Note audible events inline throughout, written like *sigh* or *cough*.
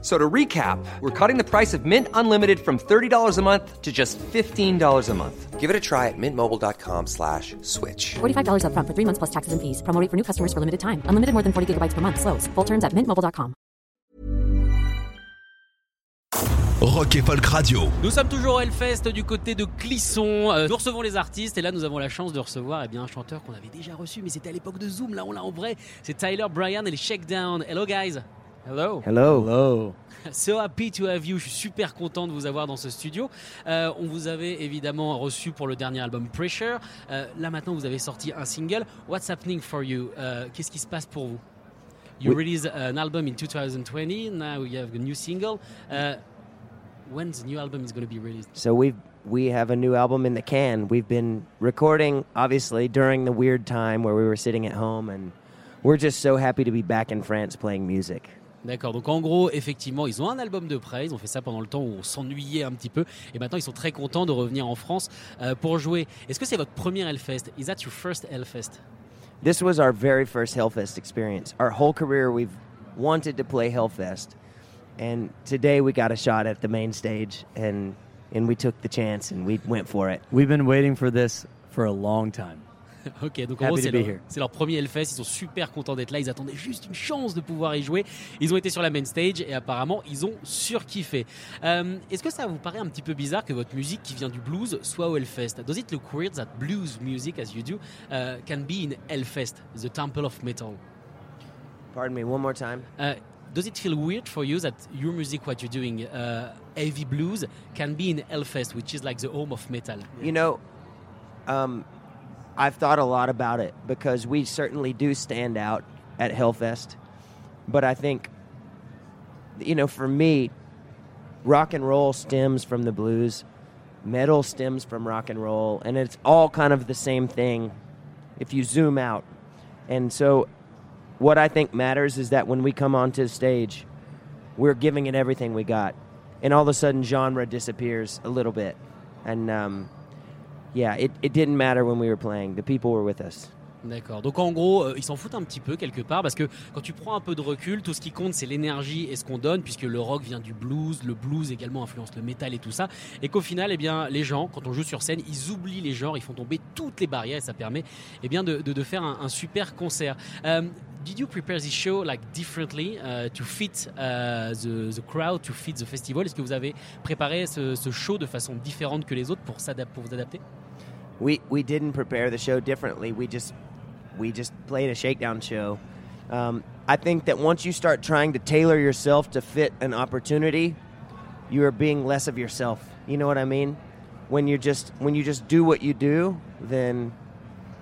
So to recap, we're cutting the price of Mint Unlimited from $30 a month to just $15 a month. Give it a try at mintmobile.com slash switch. $45 upfront for three months plus taxes and fees. Promo rate for new customers for limited time. Unlimited more than 40 gigabytes per month. Slows. Full terms at mintmobile.com. Rock et Folk Radio. Nous sommes toujours au Hellfest du côté de Clisson. Euh, nous recevons les artistes et là nous avons la chance de recevoir eh bien, un chanteur qu'on avait déjà reçu, mais c'était à l'époque de Zoom. Là on l'a en vrai. C'est Tyler Bryan et les Shakedown. Hello guys. Hello. Hello. Hello. *laughs* So happy to have you. Je suis super content de vous avoir dans ce studio. Euh, on vous avait évidemment reçu pour le dernier album Pressure. Euh, là maintenant vous avez sorti un single. What's happening for you Euh, Qu'est-ce qui se passe pour vous You We- released an album in 2020. Now you have a new single. Uh, when the new album is going to be released? So we we have a new album in the can. We've been recording obviously during the weird time where we were sitting at home and we're just so happy to be back in France playing music. D'accord, donc en gros, effectivement, ils ont un album de prêt, ils ont fait ça pendant le temps où on s'ennuyait un petit peu, et maintenant ils sont très contents de revenir en France euh, pour jouer. Est-ce que c'est votre premier Hellfest? Is that your first Hellfest? This was our very first Hellfest experience. Our whole career we've wanted to play Hellfest. And today we got a shot at the main stage and and we took the chance and we went for it. We've been waiting for this for a long time. *laughs* Ok, donc en gros, c'est leur, leur premier Hellfest, ils sont super contents d'être là, ils attendaient juste une chance de pouvoir y jouer. Ils ont été sur la main stage et apparemment, ils ont surkiffé. Euh, Est-ce que ça vous paraît un petit peu bizarre que votre musique qui vient du blues soit au Hellfest? Does it look weird that blues music, as you do, uh, can be in Hellfest, the temple of metal? Pardon me one more time. Uh, does it feel weird for you that your music, what you're doing, uh, heavy blues, can be in Hellfest, which is like the home of metal? You know, um, I've thought a lot about it because we certainly do stand out at Hellfest. But I think, you know, for me, rock and roll stems from the blues, metal stems from rock and roll, and it's all kind of the same thing if you zoom out. And so, what I think matters is that when we come onto the stage, we're giving it everything we got. And all of a sudden, genre disappears a little bit. And, um, yeah, it, it didn't matter when we were playing. The people were with us. D'accord. Donc en gros, euh, ils s'en foutent un petit peu quelque part parce que quand tu prends un peu de recul, tout ce qui compte c'est l'énergie et ce qu'on donne puisque le rock vient du blues, le blues également influence le métal et tout ça. Et qu'au final, eh bien, les gens, quand on joue sur scène, ils oublient les genres, ils font tomber toutes les barrières et ça permet eh bien, de, faire un, super concert. Um, did you prepare this show like differently uh, to fit uh, the, crowd, to fit the festival? Est-ce que vous avez préparé ce, show de façon différente que les autres pour, pour vous adapter? We we didn't prepare the show differently. We just we just played a shakedown show. Um, I think that once you start trying to tailor yourself to fit an opportunity, you are being less of yourself. You know what I mean? When you just when you just do what you do, then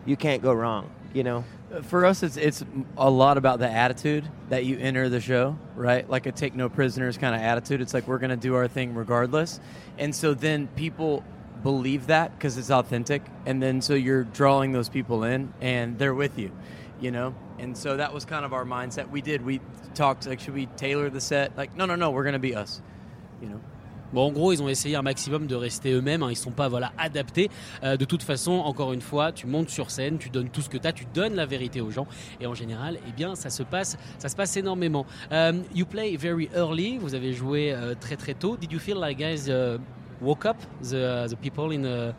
you can't go wrong. You know. For us, it's it's a lot about the attitude that you enter the show, right? Like a take no prisoners kind of attitude. It's like we're gonna do our thing regardless, and so then people believe that because it's authentic, and then so you're drawing those people in, and they're with you, you know? And so that was kind of our mindset. We did. We talked like, should we tailor the set? Like, no, no, no, we're gonna be us, you know? Bon, en gros, ils ont essayé un maximum de rester eux-mêmes. hein. Ils ne sont pas voilà, adaptés. Euh, de toute façon, encore une fois, tu montes sur scène, tu donnes tout ce que tu as, tu donnes la vérité aux gens. Et en général, eh bien, ça se passe, ça se passe énormément. Um, you play very early. Vous avez joué euh, très très tôt. Did you feel like guys uh, woke up the, the people in, uh,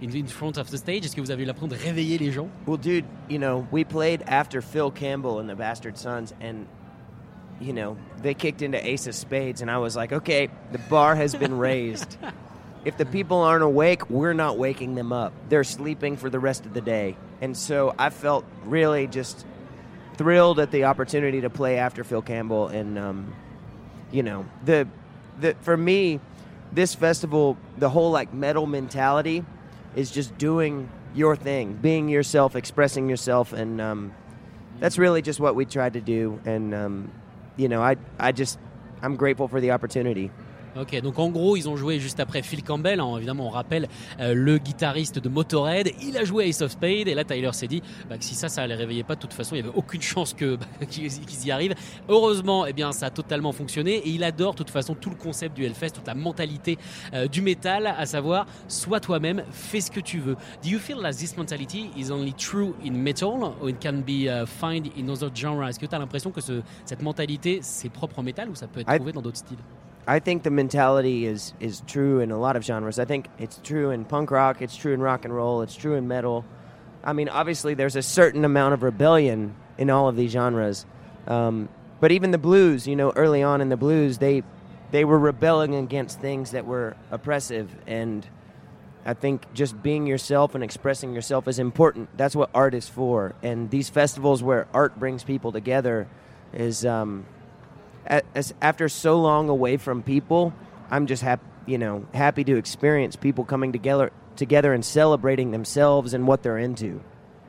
in, in front of the stage Est-ce que vous avez eu l'impression de réveiller les gens Well, dude, you know, we played after Phil Campbell and the Bastard Sons, and you know they kicked into Ace of Spades, and I was like, okay, the bar has been raised. *laughs* if the people aren't awake, we're not waking them up. They're sleeping for the rest of the day, and so I felt really just thrilled at the opportunity to play after Phil Campbell, and um, you know, the the for me, this festival, the whole like metal mentality is just doing your thing, being yourself, expressing yourself, and um, that's really just what we tried to do. And um, you know, I I just I'm grateful for the opportunity. Ok, donc en gros, ils ont joué juste après Phil Campbell. hein, évidemment, on rappelle euh, le guitariste de Motorhead. Il a joué Ace of Spades. Et là, Tyler s'est dit bah, que si ça, ça les réveillait pas, de toute façon, il y avait aucune chance que *laughs* bah, qu'ils y arrivent. Heureusement, eh bien, ça a totalement fonctionné. Et il adore, de toute façon, tout le concept du Hellfest, toute la mentalité euh, du métal, à savoir, sois toi-même, fais ce que tu veux. Do you feel that this mentality is only true in metal or it can be uh, found in other genres? Est-ce que tu as l'impression que ce- cette mentalité, c'est propre au métal ou ça peut être trouvé dans d'autres styles? I think the mentality is is true in a lot of genres. I think it's true in punk rock, it's true in rock and roll, it's true in metal. I mean, obviously, there's a certain amount of rebellion in all of these genres. Um, but even the blues, you know, early on in the blues, they they were rebelling against things that were oppressive, and I think just being yourself and expressing yourself is important. That's what art is for. And these festivals where art brings people together is, um, as after so long away from people, I'm just happy, to experience people coming together together and celebrating themselves and what they're into.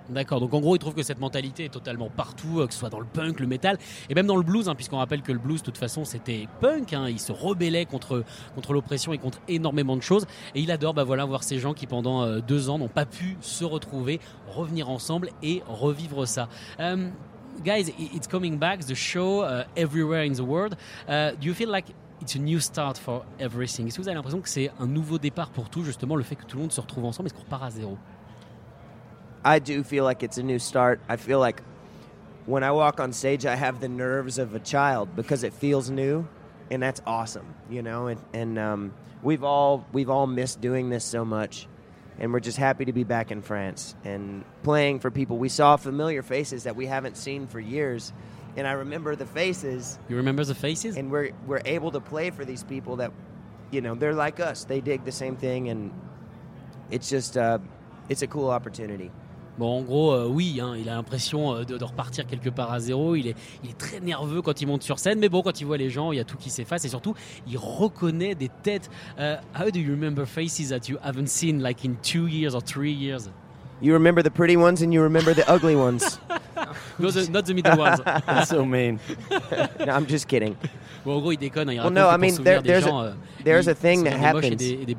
D'accord, donc en gros, il trouve que cette mentalité est totalement partout, euh, que ce soit dans le punk, le métal, et même dans le blues, hein, puisqu'on rappelle que le blues, de toute façon, c'était punk, hein, il se rebellait contre, contre l'oppression et contre énormément de choses, et il adore bah, voilà, voir ces gens qui, pendant euh, deux ans, n'ont pas pu se retrouver, revenir ensemble et revivre ça. Um, guys, it's coming back, the show uh, everywhere in the world. Uh, do you feel like it's a new start for everything Est-ce que vous avez l'impression que c'est un nouveau départ pour tout, justement, le fait que tout le monde se retrouve ensemble, est-ce qu'on repart à zéro I do feel like it's a new start. I feel like when I walk on stage, I have the nerves of a child because it feels new, and that's awesome, you know. And, and um, we've all we've all missed doing this so much, and we're just happy to be back in France and playing for people. We saw familiar faces that we haven't seen for years, and I remember the faces, You remember the faces and we're we're able to play for these people that, you know, they're like us. They dig the same thing, and it's just uh, it's a cool opportunity. Bon, en gros, euh, oui, hein, il a l'impression euh, de, de repartir quelque part à zéro. Il est, il est très nerveux quand il monte sur scène, mais bon, quand il voit les gens, il y a tout qui s'efface et surtout, il reconnaît des têtes. Euh, how do you remember faces that you haven't seen like in two years or three years? You remember the pretty ones and you remember the ugly ones. *laughs* No, the- not the middle ones. *laughs* That's so mean. *laughs* no, I'm just kidding. Bon, en gros, il déconne. hein, il Well, no, I mean, there- there's a- gens, euh, there's a thing that happens. des- des.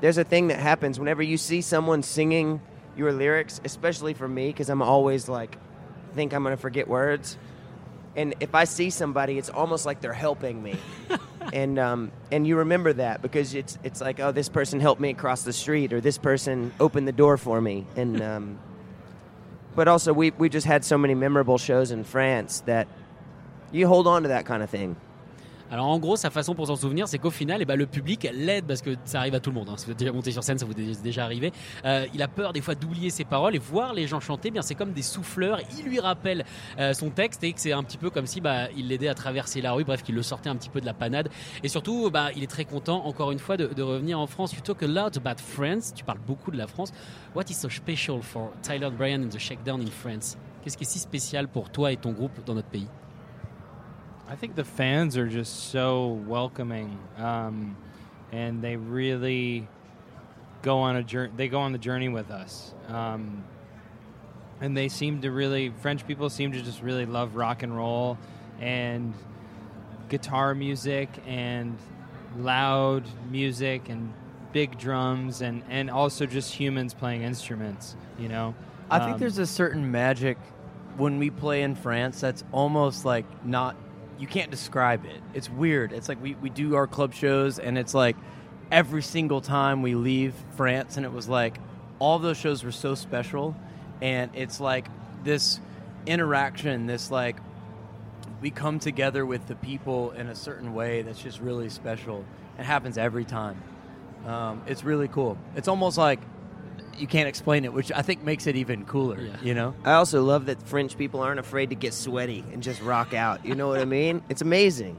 There's a thing that happens whenever you see someone singing your lyrics, especially for me, because I'm always like, think I'm going to forget words. And if I see somebody, it's almost like they're helping me. *laughs* and um, and you remember that because it's it's like, oh, this person helped me across the street, or this person opened the door for me. And *laughs* um, but also, we we just had so many memorable shows in France that you hold on to that kind of thing. Alors en gros, sa façon pour s'en souvenir, c'est qu'au final, eh ben, le public l'aide parce que ça arrive à tout le monde. hein. Si vous êtes déjà monté sur scène, ça vous est déjà arrivé. Euh, il a peur des fois d'oublier ses paroles et voir les gens chanter. eh Bien, c'est comme des souffleurs. Il lui rappelle euh, son texte et que c'est un petit peu comme si bah, il l'aidait à traverser la rue. Bref, qu'il le sortait un petit peu de la panade. Et surtout, bah, il est très content encore une fois de, revenir en France. You talk a lot about. Tu parles beaucoup de la France. What is so special for Tyler Bryan and the Shakedown in France? Qu'est-ce qui est si spécial pour toi et ton groupe dans notre pays? I think the fans are just so welcoming, um, and they really go on a journey. They go on the journey with us, um, and they seem to really French people seem to just really love rock and roll and guitar music and loud music and big drums and and also just humans playing instruments. You know, I think Um, there's a certain magic when we play in France that's almost like not you can't describe it. It's weird. It's like we, we do our club shows and it's like every single time we leave France and it was like all those shows were so special and it's like this interaction, this like we come together with the people in a certain way that's just really special. It happens every time. Um, it's really cool. It's almost like you can't explain it, which I think makes it even cooler. Yeah. You know, I also love that French people aren't afraid to get sweaty and just rock out. You know what I mean? It's amazing.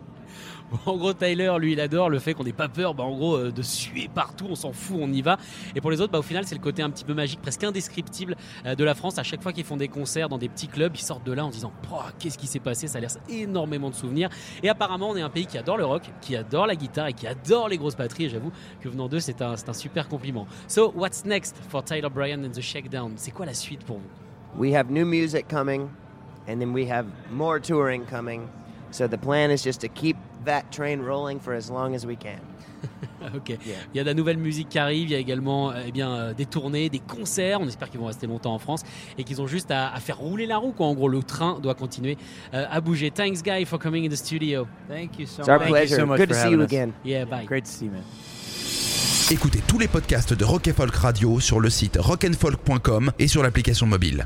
*laughs* En gros, Tyler, lui, il adore le fait qu'on n'ait pas peur, bah, en gros, euh, de suer partout, on s'en fout, on y va. Et pour les autres, bah, au final, c'est le côté un petit peu magique, presque indescriptible euh, de la France. À chaque fois qu'ils font des concerts dans des petits clubs, ils sortent de là en disant Qu'est-ce qui s'est passé? Ça laisse énormément de souvenirs. Et apparemment, on est un pays qui adore le rock, qui adore la guitare et qui adore les grosses batteries. Et j'avoue que venant d'eux, c'est un, un super compliment. So, what's next for Tyler Bryan and the Shakedown? C'est quoi la suite pour vous? We have new music coming, and then we have more touring coming. So the plan is just to keep that train rolling for as long as we can. *laughs* ok. Il y a de la nouvelle musique qui arrive. Il y a également eh bien, euh, des tournées, des concerts. On espère qu'ils vont rester longtemps en France et qu'ils ont juste à, à, faire rouler la roue. Quoi. En gros, le train doit continuer euh, à bouger. Thanks, Guy, for coming in the studio. Thank you so It's much. our pleasure. so much Good to see you us. again. Yeah, bye. Great to see you, man. Écoutez tous les podcasts de Rock and Folk Radio sur le site rockandfolk.com et sur l'application mobile.